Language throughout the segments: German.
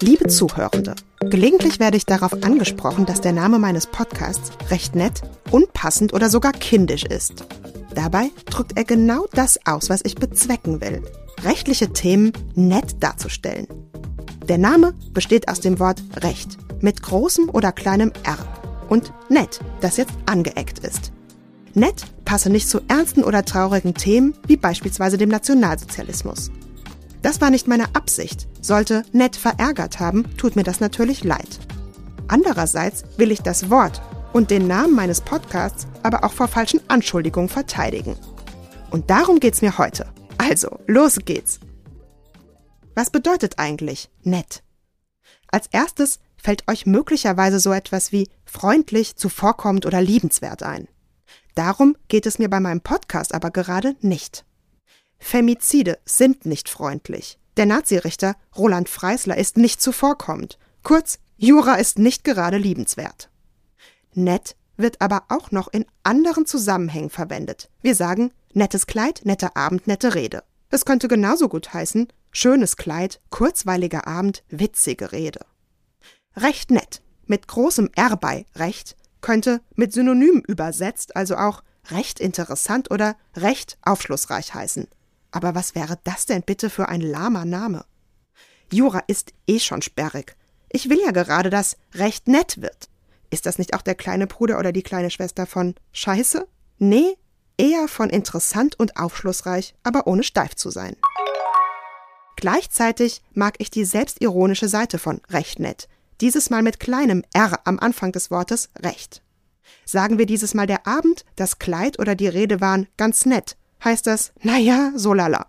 Liebe Zuhörende, gelegentlich werde ich darauf angesprochen, dass der Name meines Podcasts recht nett, unpassend oder sogar kindisch ist. Dabei drückt er genau das aus, was ich bezwecken will. Rechtliche Themen nett darzustellen. Der Name besteht aus dem Wort Recht mit großem oder kleinem R und nett, das jetzt angeeckt ist. Nett passe nicht zu ernsten oder traurigen Themen wie beispielsweise dem Nationalsozialismus. Das war nicht meine Absicht. Sollte nett verärgert haben, tut mir das natürlich leid. Andererseits will ich das Wort und den Namen meines Podcasts aber auch vor falschen Anschuldigungen verteidigen. Und darum geht's mir heute. Also, los geht's. Was bedeutet eigentlich nett? Als erstes fällt euch möglicherweise so etwas wie freundlich, zuvorkommend oder liebenswert ein. Darum geht es mir bei meinem Podcast aber gerade nicht. Femizide sind nicht freundlich. Der Nazirichter Roland Freisler ist nicht zuvorkommend. Kurz, Jura ist nicht gerade liebenswert. Nett wird aber auch noch in anderen Zusammenhängen verwendet. Wir sagen nettes Kleid, netter Abend, nette Rede. Es könnte genauso gut heißen schönes Kleid, kurzweiliger Abend, witzige Rede. Recht nett, mit großem R bei recht, könnte mit Synonym übersetzt, also auch recht interessant oder recht aufschlussreich heißen. Aber was wäre das denn bitte für ein lahmer Name? Jura ist eh schon sperrig. Ich will ja gerade, dass recht nett wird. Ist das nicht auch der kleine Bruder oder die kleine Schwester von Scheiße? Nee, eher von interessant und aufschlussreich, aber ohne steif zu sein. Gleichzeitig mag ich die selbstironische Seite von recht nett. Dieses Mal mit kleinem R am Anfang des Wortes recht. Sagen wir dieses Mal der Abend, das Kleid oder die Rede waren ganz nett, heißt das, naja, so lala.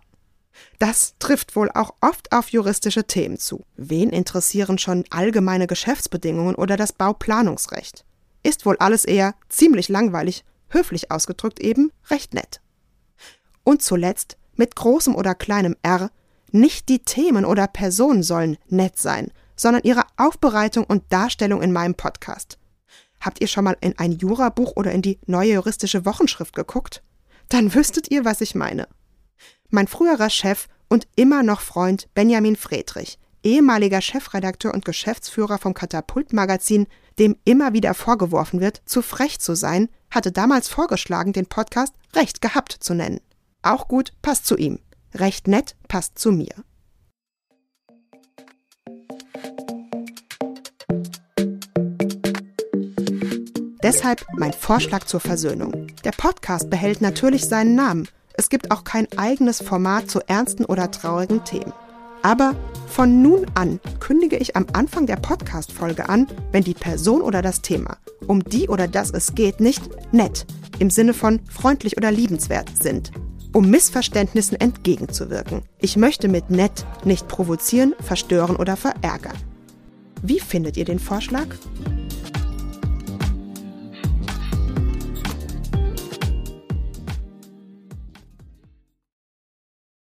Das trifft wohl auch oft auf juristische Themen zu. Wen interessieren schon allgemeine Geschäftsbedingungen oder das Bauplanungsrecht? Ist wohl alles eher ziemlich langweilig, höflich ausgedrückt eben recht nett. Und zuletzt, mit großem oder kleinem R, nicht die Themen oder Personen sollen nett sein, sondern ihre Aufbereitung und Darstellung in meinem Podcast. Habt ihr schon mal in ein Jurabuch oder in die neue juristische Wochenschrift geguckt? Dann wüsstet ihr, was ich meine. Mein früherer Chef und immer noch Freund Benjamin Friedrich, ehemaliger Chefredakteur und Geschäftsführer vom Katapult-Magazin, dem immer wieder vorgeworfen wird, zu frech zu sein, hatte damals vorgeschlagen, den Podcast Recht gehabt zu nennen. Auch gut, passt zu ihm. Recht nett passt zu mir. Deshalb mein Vorschlag zur Versöhnung. Der Podcast behält natürlich seinen Namen. Es gibt auch kein eigenes Format zu ernsten oder traurigen Themen. Aber von nun an kündige ich am Anfang der Podcast-Folge an, wenn die Person oder das Thema, um die oder das es geht, nicht nett im Sinne von freundlich oder liebenswert sind, um Missverständnissen entgegenzuwirken. Ich möchte mit nett nicht provozieren, verstören oder verärgern. Wie findet ihr den Vorschlag?